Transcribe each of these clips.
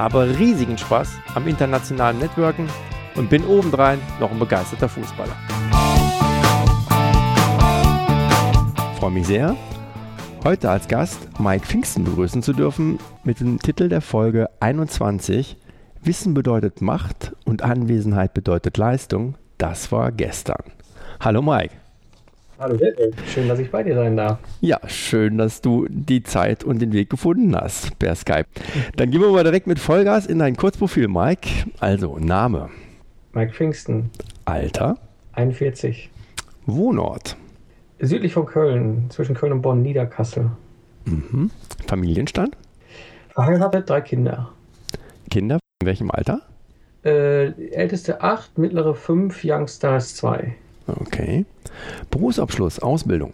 habe riesigen Spaß am internationalen Networken und bin obendrein noch ein begeisterter Fußballer. Freue mich sehr, heute als Gast Mike Pfingsten begrüßen zu dürfen mit dem Titel der Folge 21 Wissen bedeutet Macht und Anwesenheit bedeutet Leistung. Das war gestern. Hallo Mike. Hallo Dette, schön, dass ich bei dir sein darf. Ja, schön, dass du die Zeit und den Weg gefunden hast per Skype. Dann gehen wir mal direkt mit Vollgas in dein Kurzprofil, Mike. Also, Name. Mike Pfingsten. Alter. 41. Wohnort. Südlich von Köln, zwischen Köln und Bonn, Niederkassel. Mhm. Familienstand. Verheiratet, drei Kinder. Kinder, in welchem Alter? Äh, älteste acht, mittlere fünf, Youngstars zwei. Okay. Berufsabschluss, Ausbildung.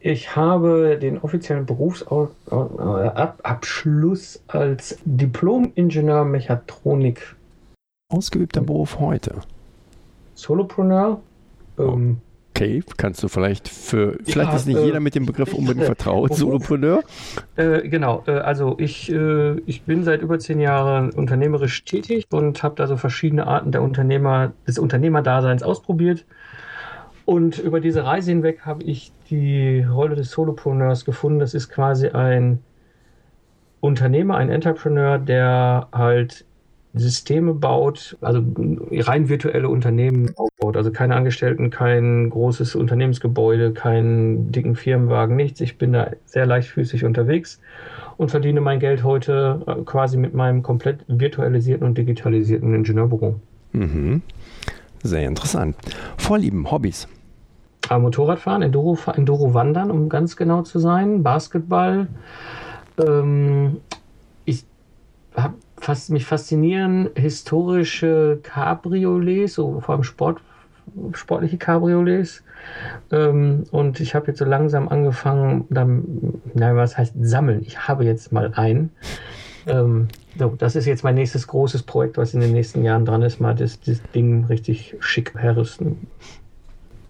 Ich habe den offiziellen Berufsabschluss als Diplom-Ingenieur Mechatronik. Ausgeübter Beruf heute. Solopreneur. Ähm, Okay, kannst du vielleicht für, vielleicht Ja, ist nicht äh, jeder mit dem Begriff unbedingt vertraut, Beruf- Solopreneur. Äh, genau, äh, also ich, äh, ich bin seit über zehn Jahren unternehmerisch tätig und habe da so verschiedene Arten der Unternehmer, des Unternehmerdaseins ausprobiert. Und über diese Reise hinweg habe ich die Rolle des Solopreneurs gefunden. Das ist quasi ein Unternehmer, ein Entrepreneur, der halt Systeme baut, also rein virtuelle Unternehmen aufbaut. Also keine Angestellten, kein großes Unternehmensgebäude, keinen dicken Firmenwagen, nichts. Ich bin da sehr leichtfüßig unterwegs und verdiene mein Geld heute äh, quasi mit meinem komplett virtualisierten und digitalisierten Ingenieurbüro. Mhm. Sehr interessant. Vorlieben, Hobbys. Aber Motorradfahren, Enduro, Enduro wandern, um ganz genau zu sein, Basketball. Ähm, ich habe fast, mich faszinieren historische Cabriolets, so vor allem Sport, sportliche Cabriolets. Ähm, und ich habe jetzt so langsam angefangen, dann, na, was heißt sammeln? Ich habe jetzt mal einen. Ähm, so, das ist jetzt mein nächstes großes Projekt, was in den nächsten Jahren dran ist, mal das, das Ding richtig schick herrüsten.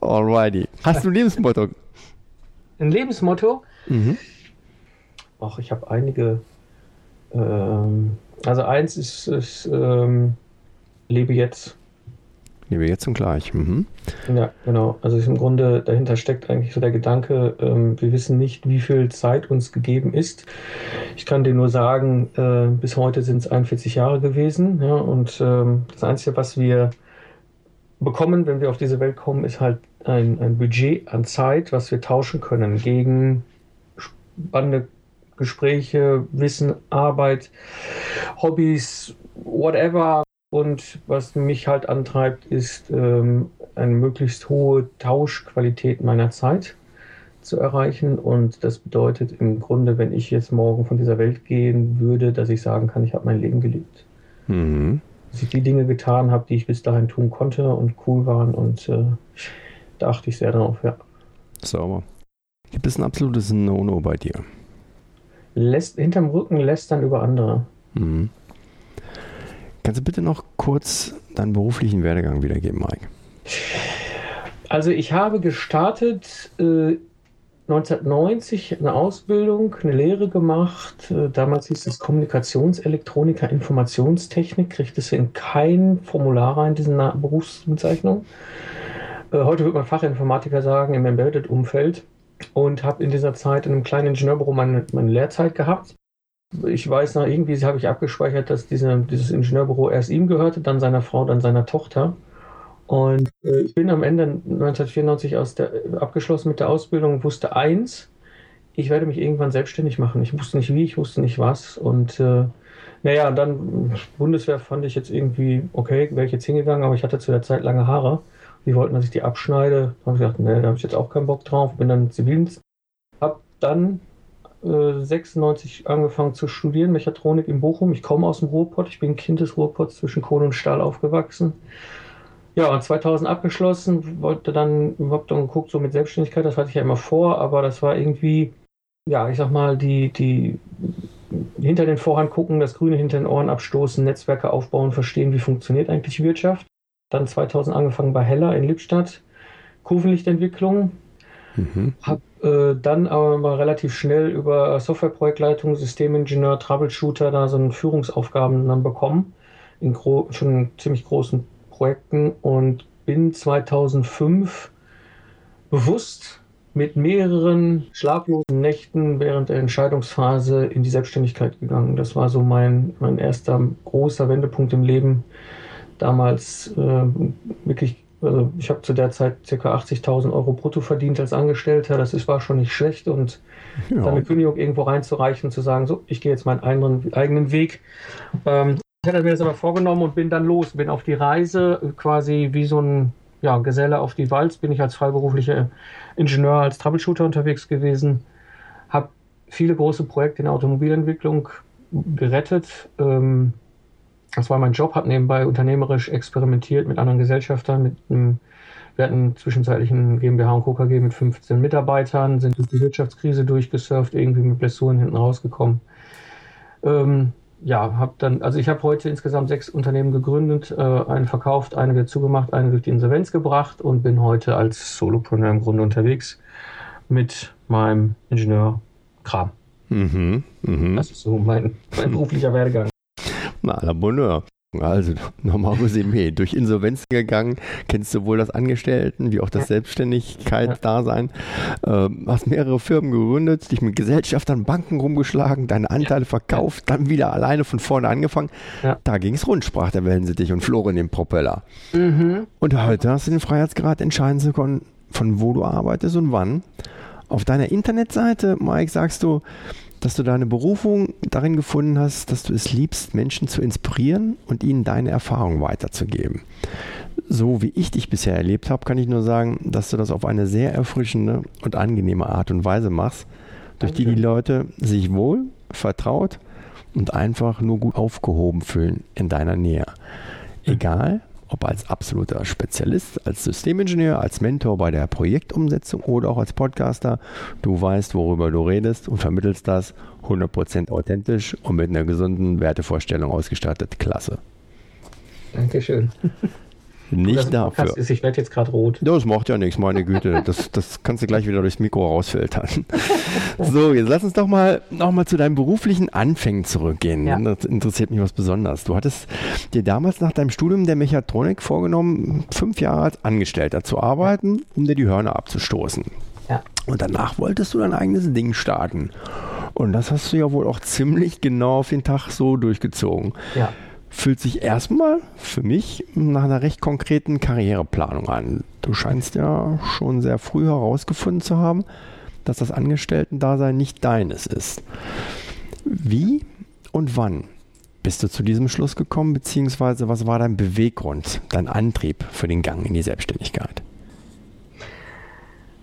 Alrighty. Hast du ein Lebensmotto? Ein Lebensmotto? Mhm. Ach, ich habe einige. Ähm, also eins ist, ist ähm, lebe jetzt. Lebe jetzt und gleich. Mhm. Ja, genau. Also ist im Grunde dahinter steckt eigentlich so der Gedanke, ähm, wir wissen nicht, wie viel Zeit uns gegeben ist. Ich kann dir nur sagen, äh, bis heute sind es 41 Jahre gewesen. Ja, und ähm, das Einzige, was wir bekommen, wenn wir auf diese Welt kommen, ist halt ein, ein Budget an Zeit, was wir tauschen können gegen spannende Gespräche, Wissen, Arbeit, Hobbys, whatever. Und was mich halt antreibt, ist ähm, eine möglichst hohe Tauschqualität meiner Zeit zu erreichen. Und das bedeutet im Grunde, wenn ich jetzt morgen von dieser Welt gehen würde, dass ich sagen kann, ich habe mein Leben gelebt. Mhm. Dass ich die Dinge getan habe, die ich bis dahin tun konnte und cool waren. Und äh, da achte ich sehr drauf, ja. Sauber. Gibt es ein absolutes No-No bei dir? Lässt, hinterm Rücken lästern über andere. Mhm. Kannst du bitte noch kurz deinen beruflichen Werdegang wiedergeben, Mike? Also ich habe gestartet äh, 1990 eine Ausbildung, eine Lehre gemacht. Äh, damals hieß es Kommunikationselektroniker, Informationstechnik. Kriegt es in kein Formular rein, diese Na- Berufsbezeichnung. Äh, heute würde man Fachinformatiker sagen, im Embedded-Umfeld. Und habe in dieser Zeit in einem kleinen Ingenieurbüro meine, meine Lehrzeit gehabt. Ich weiß noch, irgendwie habe ich abgespeichert, dass diese, dieses Ingenieurbüro erst ihm gehörte, dann seiner Frau, dann seiner Tochter. Und äh, ich bin am Ende 1994 aus der, abgeschlossen mit der Ausbildung und wusste eins, ich werde mich irgendwann selbstständig machen. Ich wusste nicht wie, ich wusste nicht was. Und äh, naja, dann Bundeswehr fand ich jetzt irgendwie, okay, wäre ich jetzt hingegangen, aber ich hatte zu der Zeit lange Haare. Die wollten, dass ich die abschneide. Da habe ich gedacht, nee, da habe ich jetzt auch keinen Bock drauf. Bin dann Zivildienst. Hab dann äh, 96 angefangen zu studieren, Mechatronik in Bochum. Ich komme aus dem Ruhrpott, ich bin Kind des Ruhrpots zwischen Kohle und Stahl aufgewachsen. Ja, und 2000 abgeschlossen, wollte dann überhaupt dann geguckt, so mit Selbstständigkeit, das hatte ich ja immer vor, aber das war irgendwie, ja, ich sag mal, die, die hinter den Vorhang gucken, das Grüne hinter den Ohren abstoßen, Netzwerke aufbauen, verstehen, wie funktioniert eigentlich Wirtschaft. Dann 2000 angefangen bei Heller in Lippstadt, Kurvenlichtentwicklung. Mhm. Hab äh, dann aber mal relativ schnell über Softwareprojektleitung, Systemingenieur, Troubleshooter da so eine Führungsaufgaben dann bekommen in schon ziemlich großen Projekten und bin 2005 bewusst mit mehreren schlaflosen Nächten während der Entscheidungsphase in die Selbstständigkeit gegangen. Das war so mein, mein erster großer Wendepunkt im Leben. Damals äh, wirklich, also ich habe zu der Zeit ca. 80.000 Euro brutto verdient als Angestellter. Das ist, war schon nicht schlecht und ja. dann eine Kündigung irgendwo reinzureichen und zu sagen, so, ich gehe jetzt meinen eigenen, eigenen Weg. Ähm, ich hatte mir das aber vorgenommen und bin dann los, bin auf die Reise, quasi wie so ein ja, Geselle auf die Walz, bin ich als freiberuflicher Ingenieur, als Troubleshooter unterwegs gewesen, habe viele große Projekte in der Automobilentwicklung gerettet. Ähm, das war mein Job, habe nebenbei unternehmerisch experimentiert mit anderen Gesellschaftern, mit einem wir hatten zwischenzeitlich ein GmbH und KKG mit 15 Mitarbeitern, sind durch die Wirtschaftskrise durchgesurft, irgendwie mit Blessuren hinten rausgekommen. Ähm, ja, habe dann, also ich habe heute insgesamt sechs Unternehmen gegründet, äh, einen verkauft, eine wird zugemacht, eine durch die Insolvenz gebracht und bin heute als Solopreneur im Grunde unterwegs mit meinem Ingenieur Kram. Mhm, mh. Das ist so mein, mein beruflicher Werdegang. Na, la Bonheur. Also nochmal Resümee. Durch Insolvenz gegangen, kennst du wohl das Angestellten wie auch das Selbstständigkeit-Dasein. Ähm, hast mehrere Firmen gegründet, dich mit Gesellschaftern, Banken rumgeschlagen, deine Anteile verkauft, dann wieder alleine von vorne angefangen. Ja. Da ging es rund, sprach der Wellensittich und flog in den Propeller. Mhm. Und heute hast du den Freiheitsgrad entscheiden zu können, von wo du arbeitest und wann. Auf deiner Internetseite, Mike, sagst du, dass du deine Berufung darin gefunden hast, dass du es liebst, Menschen zu inspirieren und ihnen deine Erfahrungen weiterzugeben. So wie ich dich bisher erlebt habe, kann ich nur sagen, dass du das auf eine sehr erfrischende und angenehme Art und Weise machst, durch Danke. die die Leute sich wohl, vertraut und einfach nur gut aufgehoben fühlen in deiner Nähe. Egal, ob als absoluter Spezialist, als Systemingenieur, als Mentor bei der Projektumsetzung oder auch als Podcaster. Du weißt, worüber du redest und vermittelst das 100% authentisch und mit einer gesunden Wertevorstellung ausgestattet. Klasse. Dankeschön. Nicht dafür. Ist, ich werde jetzt gerade rot. Das macht ja nichts, meine Güte. Das, das kannst du gleich wieder durchs Mikro rausfiltern. so, jetzt lass uns doch mal nochmal zu deinen beruflichen Anfängen zurückgehen. Ja. Das interessiert mich was besonders. Du hattest dir damals nach deinem Studium der Mechatronik vorgenommen, fünf Jahre als Angestellter zu arbeiten, um dir die Hörner abzustoßen. Ja. Und danach wolltest du dein eigenes Ding starten. Und das hast du ja wohl auch ziemlich genau auf den Tag so durchgezogen. Ja fühlt sich erstmal für mich nach einer recht konkreten Karriereplanung an. Du scheinst ja schon sehr früh herausgefunden zu haben, dass das Angestellten-Dasein nicht deines ist. Wie und wann bist du zu diesem Schluss gekommen, beziehungsweise was war dein Beweggrund, dein Antrieb für den Gang in die Selbstständigkeit?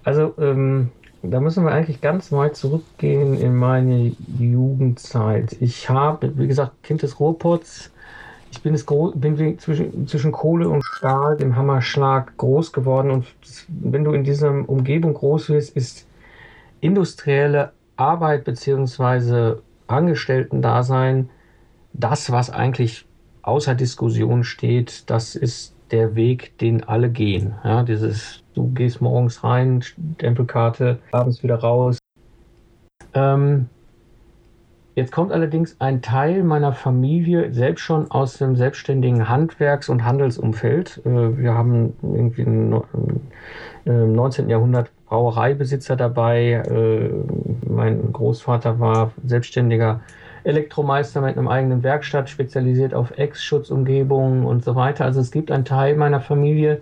Also, ähm, da müssen wir eigentlich ganz weit zurückgehen in meine Jugendzeit. Ich habe, wie gesagt, Kind des Ruhrpots, ich bin, es bin zwischen, zwischen Kohle und Stahl, dem Hammerschlag, groß geworden. Und wenn du in dieser Umgebung groß wirst, ist industrielle Arbeit bzw. Angestellten-Dasein das, was eigentlich außer Diskussion steht. Das ist der Weg, den alle gehen. Ja, dieses, du gehst morgens rein, Stempelkarte, abends wieder raus. Ähm, Jetzt kommt allerdings ein Teil meiner Familie selbst schon aus dem selbstständigen Handwerks- und Handelsumfeld. Äh, wir haben irgendwie im 19. Äh, Jahrhundert Brauereibesitzer dabei. Äh, mein Großvater war selbstständiger Elektromeister mit einem eigenen Werkstatt, spezialisiert auf Ex-Schutzumgebungen und so weiter. Also es gibt einen Teil meiner Familie,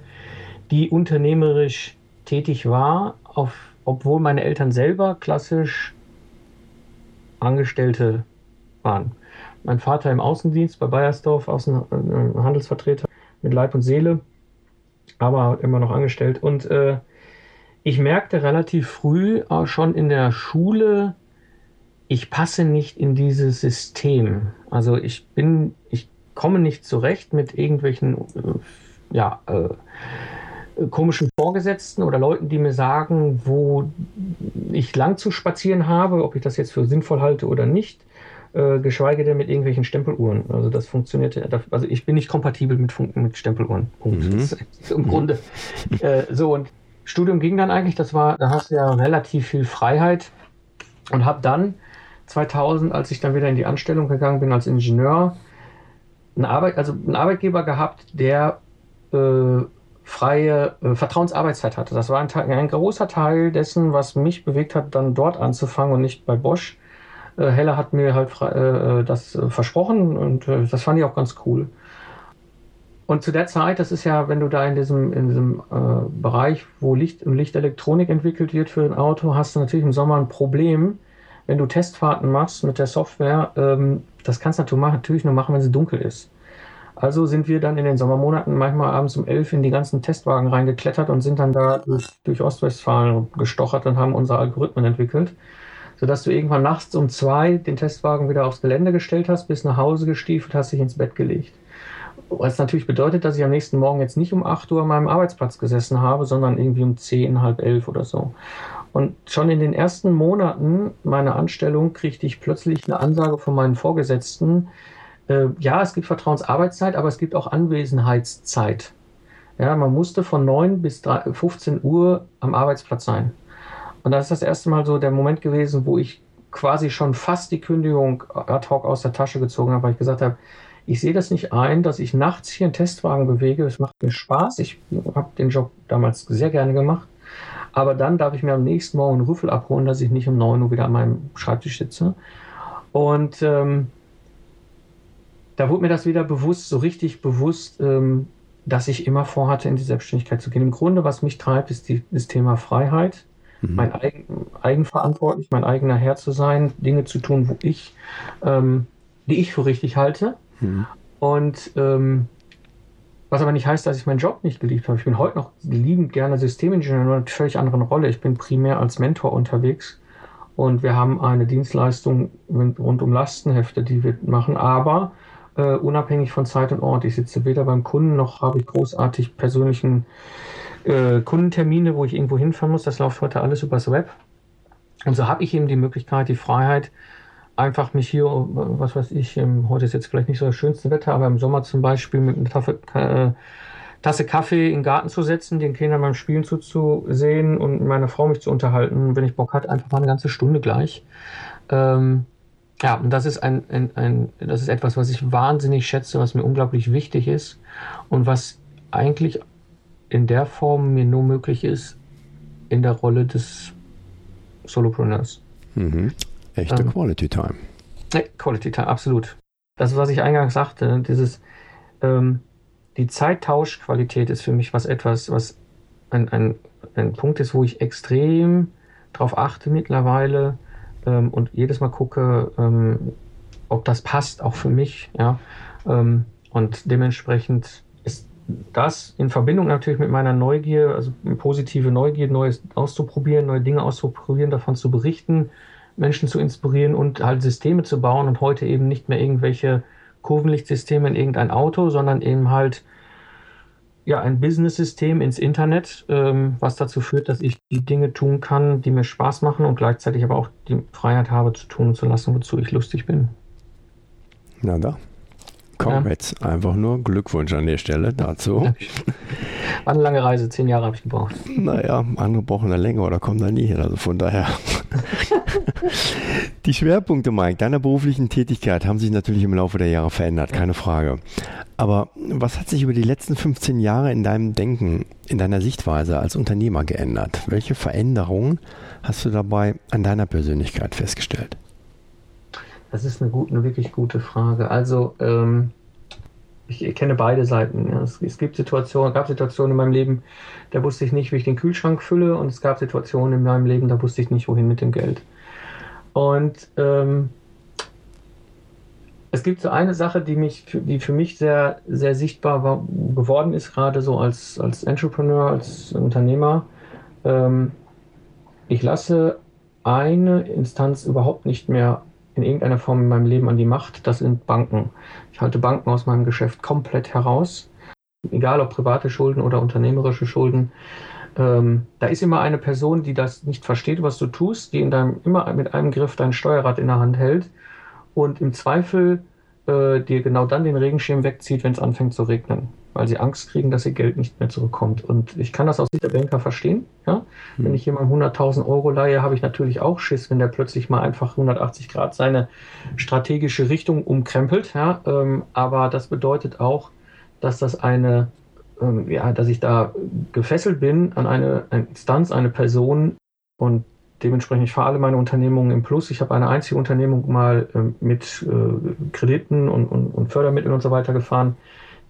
die unternehmerisch tätig war, auf, obwohl meine Eltern selber klassisch Angestellte waren. Mein Vater im Außendienst bei Bayersdorf, Außen, äh, Handelsvertreter mit Leib und Seele, aber immer noch angestellt. Und äh, ich merkte relativ früh auch schon in der Schule, ich passe nicht in dieses System. Also ich bin, ich komme nicht zurecht mit irgendwelchen, äh, ja, äh, komischen Vorgesetzten oder Leuten, die mir sagen, wo ich lang zu spazieren habe, ob ich das jetzt für sinnvoll halte oder nicht, äh, geschweige denn mit irgendwelchen Stempeluhren. Also das funktioniert, also ich bin nicht kompatibel mit, mit Stempeluhren. Punkt. Mhm. Das ist im Grunde äh, so und Studium ging dann eigentlich, das war, da hast du ja relativ viel Freiheit und habe dann 2000, als ich dann wieder in die Anstellung gegangen bin als Ingenieur, einen, Arbeit, also einen Arbeitgeber gehabt, der äh, freie äh, Vertrauensarbeitszeit hatte. Das war ein, ein, großer Teil dessen, was mich bewegt hat, dann dort anzufangen und nicht bei Bosch. Äh, Heller hat mir halt frei, äh, das äh, versprochen und äh, das fand ich auch ganz cool. Und zu der Zeit, das ist ja, wenn du da in diesem, in diesem äh, Bereich, wo Licht und Lichtelektronik entwickelt wird für ein Auto, hast du natürlich im Sommer ein Problem, wenn du Testfahrten machst mit der Software. Ähm, das kannst du natürlich nur machen, wenn sie dunkel ist. Also sind wir dann in den Sommermonaten manchmal abends um elf in die ganzen Testwagen reingeklettert und sind dann da durch, durch Ostwestfalen gestochert und haben unsere Algorithmen entwickelt, sodass du irgendwann nachts um zwei den Testwagen wieder aufs Gelände gestellt hast, bis nach Hause gestiefelt hast, dich ins Bett gelegt. Was natürlich bedeutet, dass ich am nächsten Morgen jetzt nicht um 8 Uhr an meinem Arbeitsplatz gesessen habe, sondern irgendwie um 10, halb elf oder so. Und schon in den ersten Monaten meiner Anstellung kriegte ich plötzlich eine Ansage von meinen Vorgesetzten, ja, es gibt Vertrauensarbeitszeit, aber es gibt auch Anwesenheitszeit. Ja, man musste von 9 bis 3, 15 Uhr am Arbeitsplatz sein. Und das ist das erste Mal so der Moment gewesen, wo ich quasi schon fast die Kündigung ad hoc aus der Tasche gezogen habe, weil ich gesagt habe, ich sehe das nicht ein, dass ich nachts hier einen Testwagen bewege. Es macht mir Spaß. Ich habe den Job damals sehr gerne gemacht. Aber dann darf ich mir am nächsten Morgen einen Rüffel abholen, dass ich nicht um 9 Uhr wieder an meinem Schreibtisch sitze. Und ähm, da wurde mir das wieder bewusst, so richtig bewusst, ähm, dass ich immer vorhatte, in die Selbstständigkeit zu gehen. Im Grunde, was mich treibt, ist die, das Thema Freiheit, mhm. mein eigen, eigenverantwortlich, mein eigener Herr zu sein, Dinge zu tun, wo ich, ähm, die ich für richtig halte. Mhm. Und ähm, was aber nicht heißt, dass ich meinen Job nicht geliebt habe. Ich bin heute noch liebend gerne Systemingenieur, nur in einer völlig anderen Rolle. Ich bin primär als Mentor unterwegs und wir haben eine Dienstleistung rund um Lastenhefte, die wir machen, aber äh, unabhängig von Zeit und Ort. Ich sitze weder beim Kunden noch habe ich großartig persönlichen äh, Kundentermine, wo ich irgendwo hinfahren muss. Das läuft heute alles übers Web. Und so habe ich eben die Möglichkeit, die Freiheit, einfach mich hier, was weiß ich, heute ist jetzt vielleicht nicht so das schönste Wetter, aber im Sommer zum Beispiel mit einer Tasse, äh, Tasse Kaffee in den Garten zu setzen, den Kindern beim Spielen zuzusehen und meiner Frau mich zu unterhalten. Wenn ich Bock hat, einfach mal eine ganze Stunde gleich. Ähm, ja, und das ist ein, ein, ein, das ist etwas, was ich wahnsinnig schätze, was mir unglaublich wichtig ist und was eigentlich in der Form mir nur möglich ist in der Rolle des Solopreneurs. Mhm. Echte ähm, Quality Time. Quality Time, absolut. Das, was ich eingangs sagte, dieses, ähm, die Zeittauschqualität ist für mich was etwas, was ein, ein, ein Punkt ist, wo ich extrem drauf achte mittlerweile, ähm, und jedes Mal gucke, ähm, ob das passt, auch für mich. Ja? Ähm, und dementsprechend ist das in Verbindung natürlich mit meiner Neugier, also positive Neugier, Neues auszuprobieren, neue Dinge auszuprobieren, davon zu berichten, Menschen zu inspirieren und halt Systeme zu bauen und heute eben nicht mehr irgendwelche Kurvenlichtsysteme in irgendein Auto, sondern eben halt ja, ein Business-System ins Internet, ähm, was dazu führt, dass ich die Dinge tun kann, die mir Spaß machen und gleichzeitig aber auch die Freiheit habe zu tun und zu lassen, wozu ich lustig bin. Na da. Komm ja. jetzt einfach nur Glückwunsch an der Stelle dazu. War eine lange Reise, zehn Jahre habe ich gebraucht. Naja, angebrochene Länge oder kommt da nie hin, also von daher. Die Schwerpunkte, Mike, deiner beruflichen Tätigkeit haben sich natürlich im Laufe der Jahre verändert, keine Frage. Aber was hat sich über die letzten 15 Jahre in deinem Denken, in deiner Sichtweise als Unternehmer geändert? Welche Veränderungen hast du dabei an deiner Persönlichkeit festgestellt? Das ist eine, gut, eine wirklich gute Frage. Also, ähm, ich kenne beide Seiten. Es, es, gibt Situationen, gab Situationen in meinem Leben, da wusste ich nicht, wie ich den Kühlschrank fülle, und es gab Situationen in meinem Leben, da wusste ich nicht, wohin mit dem Geld. Und ähm, es gibt so eine Sache, die mich, die für mich sehr, sehr sichtbar war, geworden ist, gerade so als, als Entrepreneur, als Unternehmer. Ähm, ich lasse eine Instanz überhaupt nicht mehr in irgendeiner Form in meinem Leben an die Macht. Das sind Banken. Ich halte Banken aus meinem Geschäft komplett heraus. Egal ob private Schulden oder unternehmerische Schulden. Ähm, da ist immer eine Person, die das nicht versteht, was du tust, die in deinem, immer mit einem Griff dein Steuerrad in der Hand hält und im Zweifel äh, dir genau dann den Regenschirm wegzieht, wenn es anfängt zu regnen, weil sie Angst kriegen, dass ihr Geld nicht mehr zurückkommt. Und ich kann das aus Sicht der Banker verstehen. Ja? Mhm. Wenn ich jemandem 100.000 Euro leihe, habe ich natürlich auch Schiss, wenn der plötzlich mal einfach 180 Grad seine strategische Richtung umkrempelt. Ja? Ähm, aber das bedeutet auch, dass das eine ähm, ja, dass ich da gefesselt bin an eine, eine Instanz, eine Person und dementsprechend ich fahre alle meine Unternehmungen im Plus. Ich habe eine einzige Unternehmung mal ähm, mit äh, Krediten und, und, und, Fördermitteln und so weiter gefahren.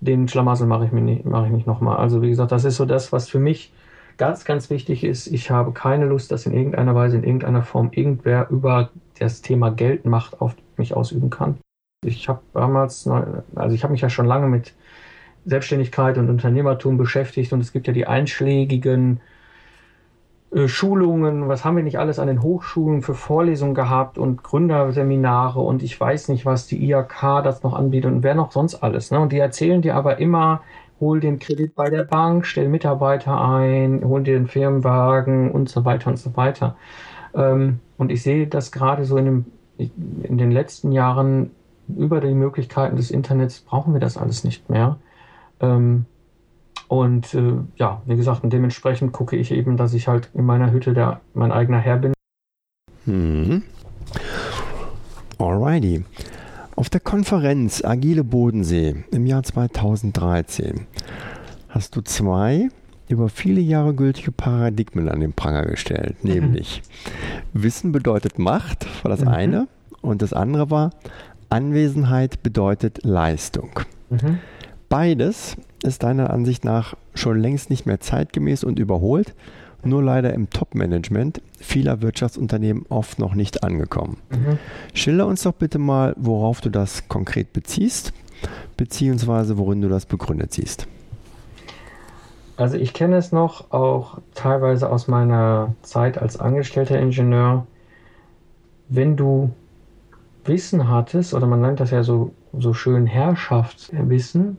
Den Schlamassel mache ich mir nicht, mache ich nicht nochmal. Also wie gesagt, das ist so das, was für mich ganz, ganz wichtig ist. Ich habe keine Lust, dass in irgendeiner Weise, in irgendeiner Form irgendwer über das Thema Geldmacht auf mich ausüben kann. Ich habe damals, also ich habe mich ja schon lange mit Selbstständigkeit und Unternehmertum beschäftigt und es gibt ja die einschlägigen äh, Schulungen, was haben wir nicht alles an den Hochschulen für Vorlesungen gehabt und Gründerseminare und ich weiß nicht, was die IHK das noch anbietet und wer noch sonst alles. Ne? Und die erzählen dir aber immer, hol den Kredit bei der Bank, stell Mitarbeiter ein, hol dir den Firmenwagen und so weiter und so weiter. Ähm, und ich sehe das gerade so in, dem, in den letzten Jahren über die Möglichkeiten des Internets brauchen wir das alles nicht mehr. Ähm, und äh, ja, wie gesagt, und dementsprechend gucke ich eben, dass ich halt in meiner Hütte der, mein eigener Herr bin. Mhm. Alrighty. Auf der Konferenz Agile Bodensee im Jahr 2013 hast du zwei über viele Jahre gültige Paradigmen an den Pranger gestellt, mhm. nämlich Wissen bedeutet Macht, war das mhm. eine, und das andere war Anwesenheit bedeutet Leistung. Mhm. Beides ist deiner Ansicht nach schon längst nicht mehr zeitgemäß und überholt, nur leider im Top-Management vieler Wirtschaftsunternehmen oft noch nicht angekommen. Mhm. Schilder uns doch bitte mal, worauf du das konkret beziehst, beziehungsweise worin du das begründet siehst. Also ich kenne es noch auch teilweise aus meiner Zeit als angestellter Ingenieur. Wenn du Wissen hattest, oder man nennt das ja so, so schön Herrschaftswissen,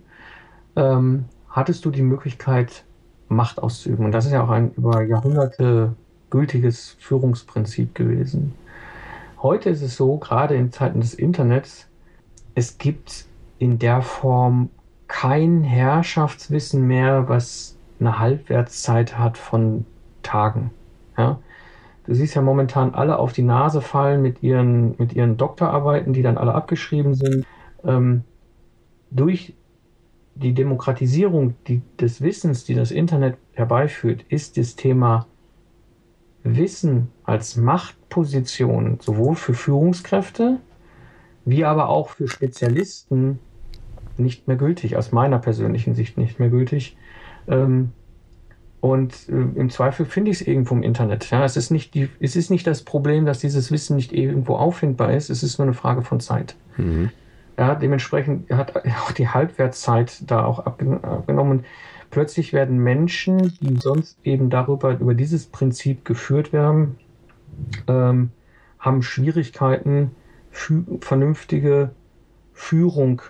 ähm, hattest du die Möglichkeit, Macht auszuüben. Und das ist ja auch ein über Jahrhunderte gültiges Führungsprinzip gewesen. Heute ist es so, gerade in Zeiten des Internets, es gibt in der Form kein Herrschaftswissen mehr, was eine Halbwertszeit hat von Tagen. Ja? Du siehst ja momentan alle auf die Nase fallen mit ihren, mit ihren Doktorarbeiten, die dann alle abgeschrieben sind. Ähm, durch die Demokratisierung die, des Wissens, die das Internet herbeiführt, ist das Thema Wissen als Machtposition sowohl für Führungskräfte wie aber auch für Spezialisten nicht mehr gültig, aus meiner persönlichen Sicht nicht mehr gültig. Ähm, und äh, im Zweifel finde ich es irgendwo im Internet. Ja, es ist nicht die, es ist nicht das Problem, dass dieses Wissen nicht irgendwo auffindbar ist. Es ist nur eine Frage von Zeit. Mhm. Ja, dementsprechend hat auch die Halbwertszeit da auch abgenommen. Plötzlich werden Menschen, die sonst eben darüber, über dieses Prinzip geführt werden, ähm, haben Schwierigkeiten, vernünftige Führung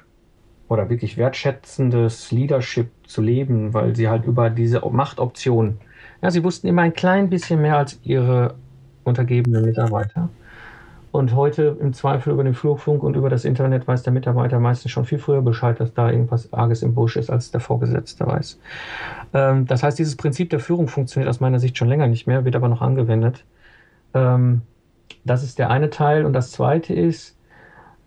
oder wirklich wertschätzendes Leadership zu leben, weil sie halt über diese Machtoption, ja, sie wussten immer ein klein bisschen mehr als ihre untergebenen Mitarbeiter. Und heute im Zweifel über den Flugfunk und über das Internet weiß der Mitarbeiter meistens schon viel früher Bescheid, dass da irgendwas Arges im Busch ist, als der Vorgesetzte weiß. Ähm, das heißt, dieses Prinzip der Führung funktioniert aus meiner Sicht schon länger nicht mehr, wird aber noch angewendet. Ähm, das ist der eine Teil. Und das zweite ist,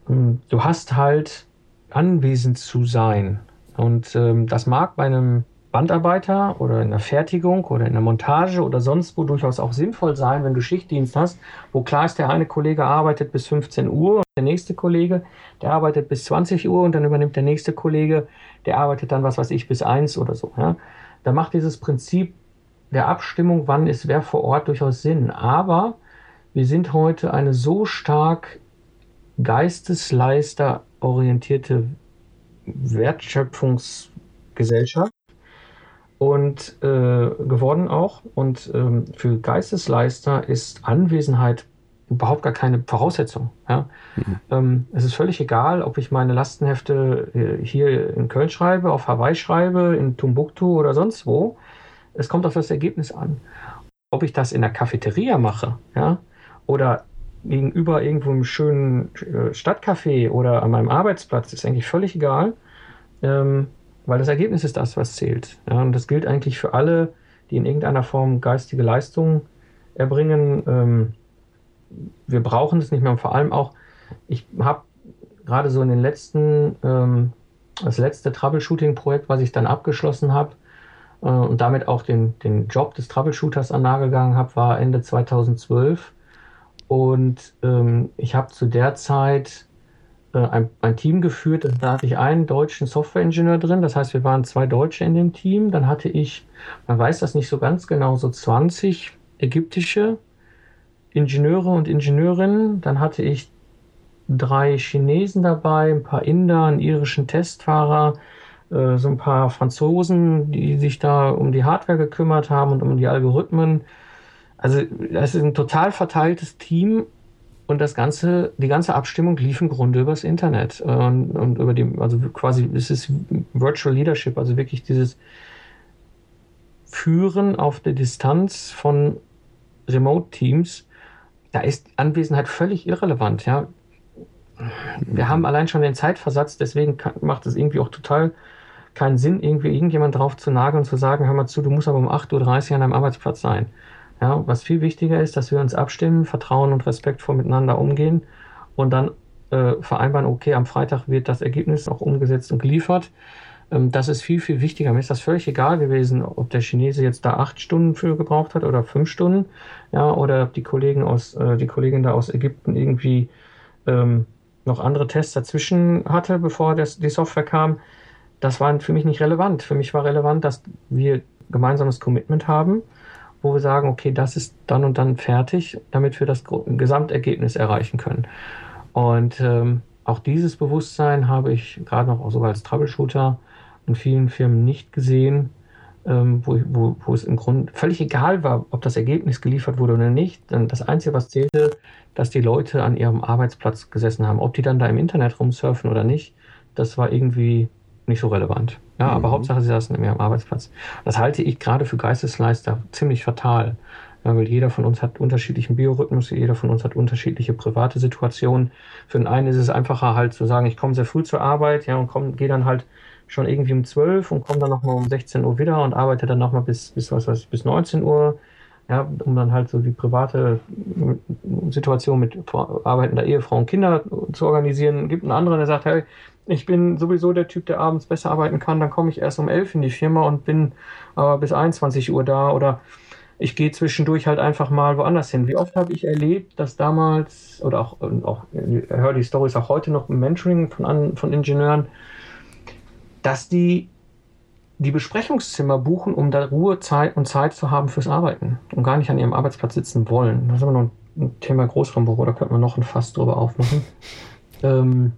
ähm, du hast halt anwesend zu sein. Und ähm, das mag bei einem Bandarbeiter oder in der Fertigung oder in der Montage oder sonst wo durchaus auch sinnvoll sein, wenn du Schichtdienst hast, wo klar ist, der eine Kollege arbeitet bis 15 Uhr und der nächste Kollege, der arbeitet bis 20 Uhr und dann übernimmt der nächste Kollege, der arbeitet dann, was weiß ich, bis 1 oder so. Ja. Da macht dieses Prinzip der Abstimmung, wann ist wer vor Ort, durchaus Sinn. Aber wir sind heute eine so stark geistesleisterorientierte Wertschöpfungsgesellschaft, und äh, geworden auch. Und ähm, für Geistesleister ist Anwesenheit überhaupt gar keine Voraussetzung. Ja? Mhm. Ähm, es ist völlig egal, ob ich meine Lastenhefte äh, hier in Köln schreibe, auf Hawaii schreibe, in Tumbuktu oder sonst wo. Es kommt auf das Ergebnis an. Ob ich das in der Cafeteria mache, ja, oder gegenüber irgendwo im schönen äh, Stadtcafé oder an meinem Arbeitsplatz, ist eigentlich völlig egal, ähm, weil das Ergebnis ist das, was zählt. Ja, und das gilt eigentlich für alle, die in irgendeiner Form geistige Leistung erbringen. Ähm, wir brauchen es nicht mehr und vor allem auch, ich habe gerade so in den letzten, ähm, das letzte Troubleshooting-Projekt, was ich dann abgeschlossen habe äh, und damit auch den, den Job des Troubleshooters an gegangen habe, war Ende 2012. Und ähm, ich habe zu der Zeit ein, ein, Team geführt, da hatte ich einen deutschen Software-Ingenieur drin, das heißt, wir waren zwei Deutsche in dem Team. Dann hatte ich, man weiß das nicht so ganz genau, so 20 ägyptische Ingenieure und Ingenieurinnen. Dann hatte ich drei Chinesen dabei, ein paar Inder, einen irischen Testfahrer, äh, so ein paar Franzosen, die sich da um die Hardware gekümmert haben und um die Algorithmen. Also das ist ein total verteiltes Team und das ganze, die ganze Abstimmung lief im Grunde übers Internet und, und über die, also quasi, es ist Virtual Leadership, also wirklich dieses Führen auf der Distanz von Remote-Teams da ist Anwesenheit völlig irrelevant, ja. Wir haben allein schon den Zeitversatz, deswegen macht es irgendwie auch total keinen Sinn, irgendwie irgendjemand drauf zu nageln und zu sagen, hör mal zu, du musst aber um 8.30 Uhr an deinem Arbeitsplatz sein. Ja, was viel wichtiger ist, dass wir uns abstimmen, vertrauen und respektvoll miteinander umgehen und dann äh, vereinbaren, okay, am Freitag wird das Ergebnis auch umgesetzt und geliefert. Ähm, das ist viel, viel wichtiger. Mir ist das völlig egal gewesen, ob der Chinese jetzt da acht Stunden für gebraucht hat oder fünf Stunden, ja, oder ob die Kollegen aus, äh, die Kollegin da aus Ägypten irgendwie ähm, noch andere Tests dazwischen hatte, bevor das, die Software kam. Das war für mich nicht relevant. Für mich war relevant, dass wir gemeinsames Commitment haben, wo wir sagen, okay, das ist dann und dann fertig, damit wir das Gesamtergebnis erreichen können. Und ähm, auch dieses Bewusstsein habe ich gerade noch sogar als Troubleshooter in vielen Firmen nicht gesehen, ähm, wo, wo, wo es im Grunde völlig egal war, ob das Ergebnis geliefert wurde oder nicht. Denn das Einzige, was zählte, dass die Leute an ihrem Arbeitsplatz gesessen haben. Ob die dann da im Internet rumsurfen oder nicht, das war irgendwie nicht so relevant. Ja, mhm. aber Hauptsache, sie saßen in ihrem Arbeitsplatz. Das halte ich gerade für Geistesleister ziemlich fatal. Ja, weil jeder von uns hat unterschiedlichen Biorhythmus, jeder von uns hat unterschiedliche private Situationen. Für den einen ist es einfacher halt zu sagen, ich komme sehr früh zur Arbeit, ja, und gehe dann halt schon irgendwie um 12 und komme dann nochmal um 16 Uhr wieder und arbeite dann nochmal bis, bis, was weiß ich, bis 19 Uhr, ja, um dann halt so die private Situation mit arbeitender Ehefrau und Kinder zu organisieren. Gibt einen anderen, der sagt, hey, ich bin sowieso der Typ, der abends besser arbeiten kann, dann komme ich erst um 11 in die Firma und bin äh, bis 21 Uhr da oder ich gehe zwischendurch halt einfach mal woanders hin. Wie oft habe ich erlebt, dass damals, oder auch, auch höre die Stories auch heute noch im Mentoring von, von Ingenieuren, dass die die Besprechungszimmer buchen, um da Ruhe Zeit und Zeit zu haben fürs Arbeiten und gar nicht an ihrem Arbeitsplatz sitzen wollen. Das ist immer noch ein Thema Großraumbüro, da könnte man noch ein Fass drüber aufmachen. ähm,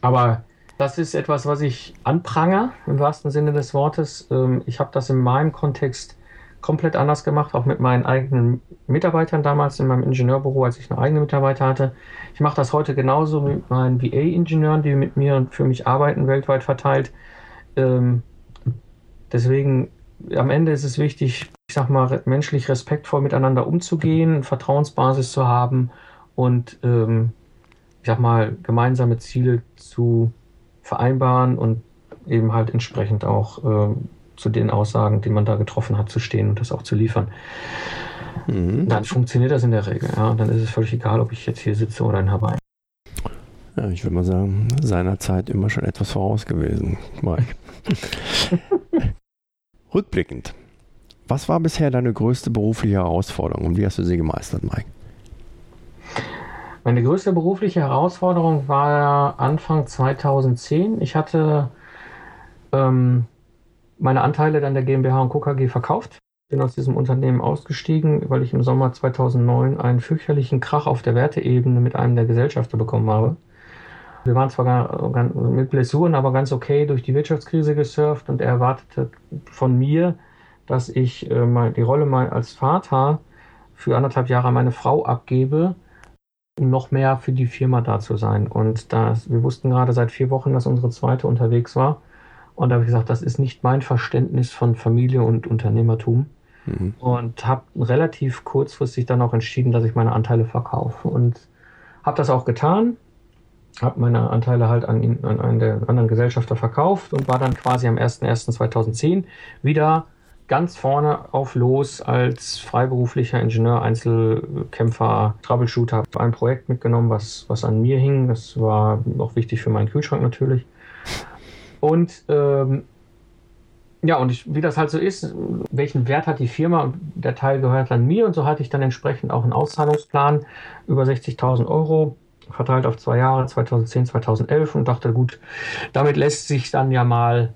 aber das ist etwas, was ich anpranger, im wahrsten Sinne des Wortes. Ähm, ich habe das in meinem Kontext komplett anders gemacht, auch mit meinen eigenen Mitarbeitern damals in meinem Ingenieurbüro, als ich noch eigene Mitarbeiter hatte. Ich mache das heute genauso mit meinen VA-Ingenieuren, die mit mir und für mich arbeiten, weltweit verteilt. Ähm, deswegen, am Ende ist es wichtig, ich sag mal, menschlich respektvoll miteinander umzugehen, Vertrauensbasis zu haben und, ähm, ich sag mal, gemeinsame Ziele zu vereinbaren und eben halt entsprechend auch ähm, zu den Aussagen, die man da getroffen hat, zu stehen und das auch zu liefern. Mhm. Dann funktioniert das in der Regel. Ja? Und dann ist es völlig egal, ob ich jetzt hier sitze oder in Hawaii. Ja, ich würde mal sagen, seinerzeit immer schon etwas voraus gewesen, Mike. Rückblickend. Was war bisher deine größte berufliche Herausforderung und wie hast du sie gemeistert, Mike? Meine größte berufliche Herausforderung war Anfang 2010. Ich hatte ähm, meine Anteile dann der GmbH und Co. KG verkauft. Bin aus diesem Unternehmen ausgestiegen, weil ich im Sommer 2009 einen fürchterlichen Krach auf der Werteebene mit einem der Gesellschafter bekommen habe. Wir waren zwar mit Blessuren, aber ganz okay durch die Wirtschaftskrise gesurft und er erwartete von mir, dass ich äh, mal die Rolle mal als Vater für anderthalb Jahre meine Frau abgebe, um noch mehr für die Firma da zu sein. Und das, wir wussten gerade seit vier Wochen, dass unsere zweite unterwegs war. Und da habe ich gesagt, das ist nicht mein Verständnis von Familie und Unternehmertum. Mhm. Und habe relativ kurzfristig dann auch entschieden, dass ich meine Anteile verkaufe. Und habe das auch getan habe meine Anteile halt an, an einen der anderen Gesellschafter verkauft und war dann quasi am 01.01.2010 wieder ganz vorne auf los als freiberuflicher Ingenieur, Einzelkämpfer, Troubleshooter. Habe ein Projekt mitgenommen, was, was an mir hing. Das war auch wichtig für meinen Kühlschrank natürlich. Und ähm, ja, und ich, wie das halt so ist, welchen Wert hat die Firma der Teil gehört an mir und so hatte ich dann entsprechend auch einen Auszahlungsplan über 60.000 Euro verteilt auf zwei Jahre, 2010, 2011 und dachte, gut, damit lässt sich dann ja mal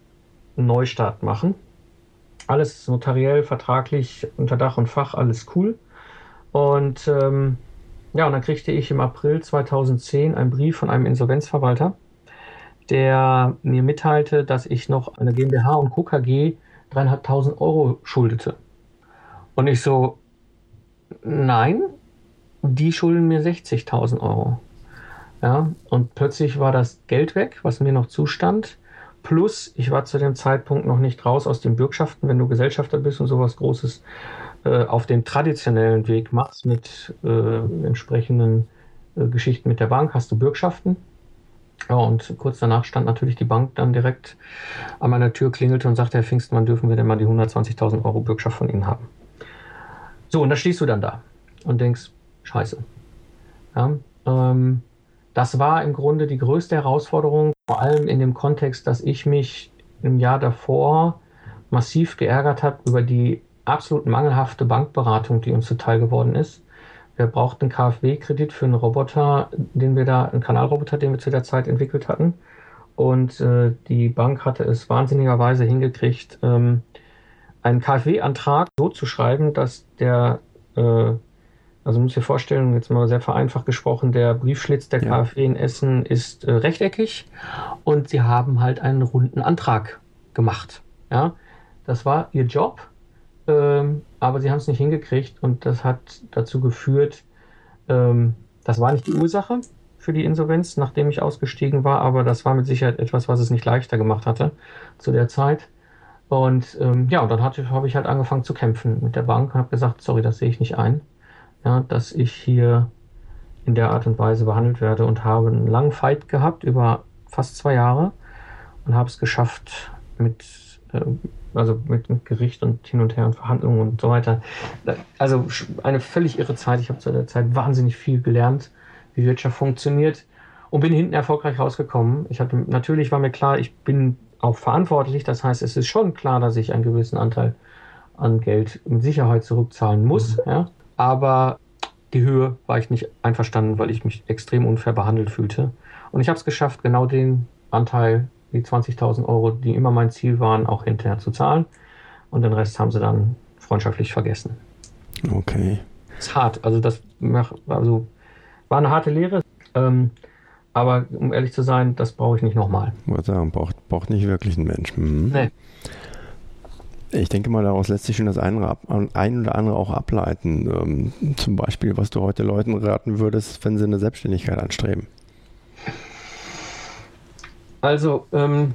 einen Neustart machen. Alles notariell, vertraglich, unter Dach und Fach, alles cool. Und ähm, ja, und dann kriegte ich im April 2010 einen Brief von einem Insolvenzverwalter, der mir mitteilte, dass ich noch eine GmbH und Co. KG dreieinhalbtausend Euro schuldete. Und ich so, nein, die schulden mir 60.000 Euro. Ja, und plötzlich war das Geld weg, was mir noch zustand. Plus, ich war zu dem Zeitpunkt noch nicht raus aus den Bürgschaften. Wenn du Gesellschafter bist und sowas Großes äh, auf den traditionellen Weg machst mit äh, entsprechenden äh, Geschichten mit der Bank, hast du Bürgschaften. Ja, und kurz danach stand natürlich die Bank dann direkt an meiner Tür, klingelte und sagte, Herr Pfingstmann, dürfen wir denn mal die 120.000 Euro Bürgschaft von Ihnen haben? So, und da stehst du dann da und denkst, scheiße. Ja, ähm, das war im Grunde die größte Herausforderung, vor allem in dem Kontext, dass ich mich im Jahr davor massiv geärgert habe über die absolut mangelhafte Bankberatung, die uns zuteil geworden ist. Wir brauchten einen KfW-Kredit für einen Roboter, den wir da, einen Kanalroboter, den wir zu der Zeit entwickelt hatten. Und äh, die Bank hatte es wahnsinnigerweise hingekriegt, ähm, einen KfW-Antrag so zu schreiben, dass der äh, also muss ich vorstellen, jetzt mal sehr vereinfacht gesprochen, der Briefschlitz der ja. KfW in Essen ist äh, rechteckig und sie haben halt einen runden Antrag gemacht. Ja, das war ihr Job, ähm, aber sie haben es nicht hingekriegt und das hat dazu geführt, ähm, das war nicht die Ursache für die Insolvenz, nachdem ich ausgestiegen war, aber das war mit Sicherheit etwas, was es nicht leichter gemacht hatte zu der Zeit. Und ähm, ja, und dann habe ich halt angefangen zu kämpfen mit der Bank und habe gesagt, sorry, das sehe ich nicht ein ja, dass ich hier in der Art und Weise behandelt werde und habe einen langen Fight gehabt über fast zwei Jahre und habe es geschafft mit äh, also mit Gericht und hin und her und Verhandlungen und so weiter. Also eine völlig irre Zeit. Ich habe zu der Zeit wahnsinnig viel gelernt, wie Wirtschaft funktioniert und bin hinten erfolgreich rausgekommen. Ich hatte natürlich war mir klar, ich bin auch verantwortlich. Das heißt, es ist schon klar, dass ich einen gewissen Anteil an Geld mit Sicherheit zurückzahlen muss. Mhm. Ja aber die Höhe war ich nicht einverstanden, weil ich mich extrem unfair behandelt fühlte. Und ich habe es geschafft, genau den Anteil, die 20.000 Euro, die immer mein Ziel waren, auch hinterher zu zahlen. Und den Rest haben sie dann freundschaftlich vergessen. Okay. Das ist hart. Also das also war eine harte Lehre. Ähm, aber um ehrlich zu sein, das brauche ich nicht nochmal. Ich sagen, braucht, braucht nicht wirklich ein Mensch. Mhm. Nee. Ich denke mal, daraus lässt sich schon das ein, oder andere auch ableiten. Ähm, zum Beispiel, was du heute Leuten raten würdest, wenn sie eine Selbstständigkeit anstreben. Also, ähm,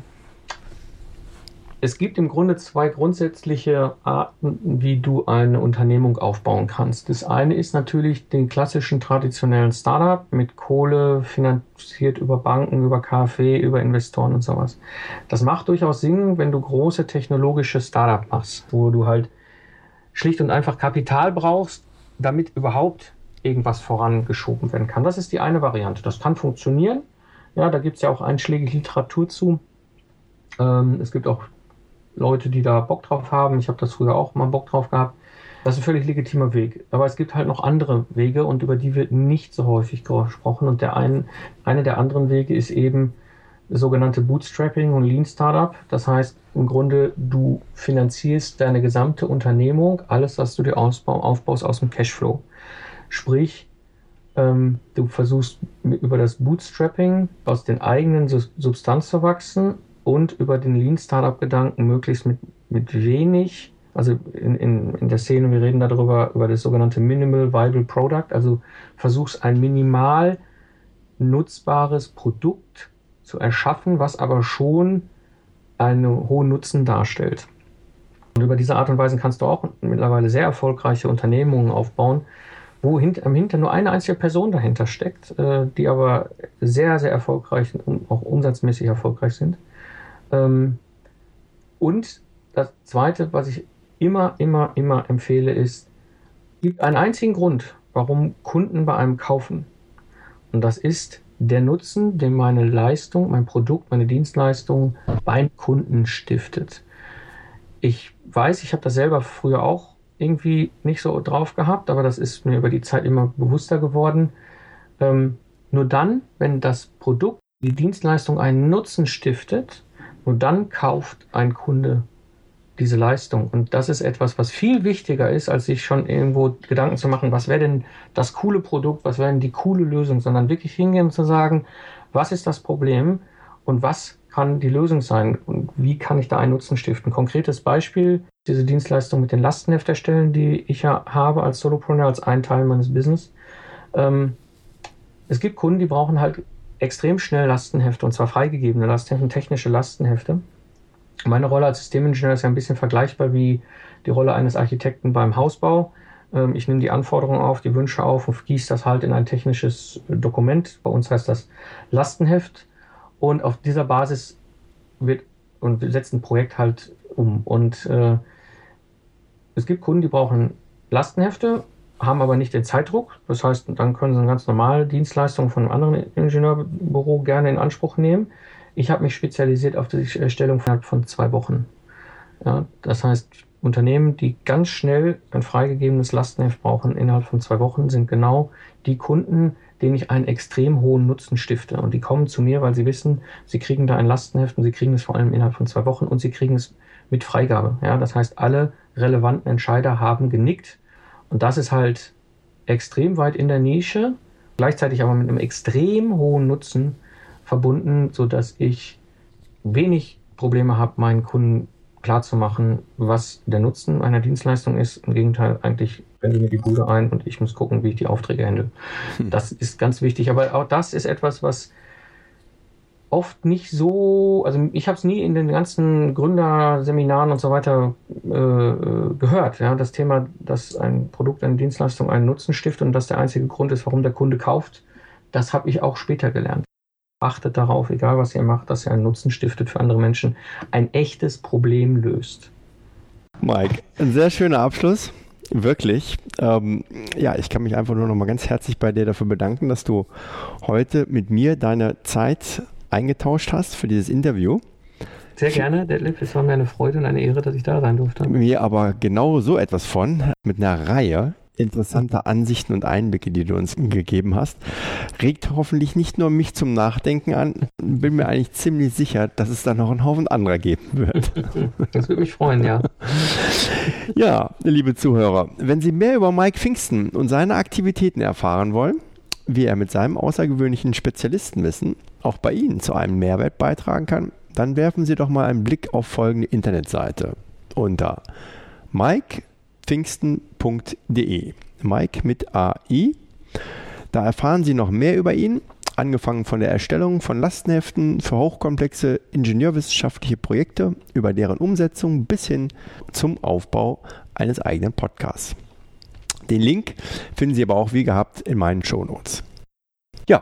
es gibt im Grunde zwei grundsätzliche Arten, wie du eine Unternehmung aufbauen kannst. Das eine ist natürlich den klassischen traditionellen Startup mit Kohle, finanziert über Banken, über KfW, über Investoren und sowas. Das macht durchaus Sinn, wenn du große technologische Startup machst, wo du halt schlicht und einfach Kapital brauchst, damit überhaupt irgendwas vorangeschoben werden kann. Das ist die eine Variante. Das kann funktionieren. Ja, da gibt es ja auch einschlägige Literatur zu. Ähm, es gibt auch Leute, die da Bock drauf haben. Ich habe das früher auch mal Bock drauf gehabt. Das ist ein völlig legitimer Weg. Aber es gibt halt noch andere Wege und über die wird nicht so häufig gesprochen. Und der ein, eine der anderen Wege ist eben sogenannte Bootstrapping und Lean Startup. Das heißt, im Grunde, du finanzierst deine gesamte Unternehmung, alles, was du dir aufbaust, aus dem Cashflow. Sprich, Ähm, du versuchst über das Bootstrapping aus den eigenen Substanz zu wachsen und über den Lean Startup Gedanken möglichst mit, mit wenig, also in, in, in der Szene, wir reden darüber, über das sogenannte Minimal Viable Product, also versuchst ein minimal nutzbares Produkt zu erschaffen, was aber schon einen hohen Nutzen darstellt. Und über diese Art und Weise kannst du auch mittlerweile sehr erfolgreiche Unternehmungen aufbauen, wo hint, am Hinter nur eine einzige Person dahinter steckt, äh, die aber sehr, sehr erfolgreich und auch umsatzmäßig erfolgreich sind. Ähm, und das Zweite, was ich immer, immer, immer empfehle, ist, gibt einen einzigen Grund, warum Kunden bei einem kaufen. Und das ist der Nutzen, den meine Leistung, mein Produkt, meine Dienstleistung beim Kunden stiftet. Ich weiß, ich habe das selber früher auch irgendwie nicht so drauf gehabt, aber das ist mir über die Zeit immer bewusster geworden. Ähm, nur dann, wenn das Produkt, die Dienstleistung einen Nutzen stiftet, nur dann kauft ein Kunde diese Leistung. Und das ist etwas, was viel wichtiger ist, als sich schon irgendwo Gedanken zu machen, was wäre denn das coole Produkt, was wäre denn die coole Lösung, sondern wirklich hingehen und zu sagen, was ist das Problem und was kann die Lösung sein und wie kann ich da einen Nutzen stiften. Konkretes Beispiel, diese Dienstleistung mit den Lastenheft erstellen, die ich ja habe als Solopreneur, als ein Teil meines Business. Ähm, es gibt Kunden, die brauchen halt extrem schnell Lastenhefte und zwar freigegebene Lastenhefte, technische Lastenhefte. Meine Rolle als Systemingenieur ist ja ein bisschen vergleichbar wie die Rolle eines Architekten beim Hausbau. Ähm, ich nehme die Anforderungen auf, die Wünsche auf und gieße das halt in ein technisches Dokument. Bei uns heißt das Lastenheft. Und auf dieser Basis wird und setzen ein Projekt halt um. Und äh, es gibt Kunden, die brauchen Lastenhefte, haben aber nicht den Zeitdruck. Das heißt, dann können sie eine ganz normale Dienstleistung von einem anderen Ingenieurbüro gerne in Anspruch nehmen. Ich habe mich spezialisiert auf die Erstellung von, zwei Wochen. Ja, das heißt, Unternehmen, die ganz schnell ein freigegebenes Lastenheft brauchen innerhalb von zwei Wochen, sind genau die Kunden, denen ich einen extrem hohen Nutzen stifte. Und die kommen zu mir, weil sie wissen, sie kriegen da ein Lastenheft und sie kriegen es vor allem innerhalb von zwei Wochen und sie kriegen es mit Freigabe. Ja, das heißt, alle relevanten Entscheider haben genickt. Und das ist halt extrem weit in der Nische, gleichzeitig aber mit einem extrem hohen Nutzen verbunden, sodass ich wenig Probleme habe, meinen Kunden klarzumachen, was der Nutzen meiner Dienstleistung ist. Im Gegenteil, eigentlich rennen mir die Bude ein und ich muss gucken, wie ich die Aufträge handle. Hm. Das ist ganz wichtig. Aber auch das ist etwas, was oft nicht so, also ich habe es nie in den ganzen Gründerseminaren und so weiter äh, gehört. Ja, das Thema, dass ein Produkt, eine Dienstleistung einen Nutzen stiftet und das der einzige Grund ist, warum der Kunde kauft, das habe ich auch später gelernt achtet darauf, egal was ihr macht, dass ihr einen Nutzen stiftet für andere Menschen, ein echtes Problem löst. Mike, ein sehr schöner Abschluss. Wirklich. Ähm, ja, ich kann mich einfach nur noch mal ganz herzlich bei dir dafür bedanken, dass du heute mit mir deine Zeit eingetauscht hast für dieses Interview. Sehr gerne, Detlef. Es war mir eine Freude und eine Ehre, dass ich da sein durfte. Mir aber genau so etwas von, mit einer Reihe interessante Ansichten und Einblicke, die du uns gegeben hast. Regt hoffentlich nicht nur mich zum Nachdenken an, bin mir eigentlich ziemlich sicher, dass es da noch einen Haufen anderer geben wird. Das würde mich freuen, ja. Ja, liebe Zuhörer, wenn Sie mehr über Mike Pfingsten und seine Aktivitäten erfahren wollen, wie er mit seinem außergewöhnlichen Spezialistenwissen auch bei Ihnen zu einem Mehrwert beitragen kann, dann werfen Sie doch mal einen Blick auf folgende Internetseite unter Mike pfingsten.de. Mike mit AI. Da erfahren Sie noch mehr über ihn, angefangen von der Erstellung von Lastenheften für hochkomplexe ingenieurwissenschaftliche Projekte, über deren Umsetzung bis hin zum Aufbau eines eigenen Podcasts. Den Link finden Sie aber auch wie gehabt in meinen Shownotes. Ja,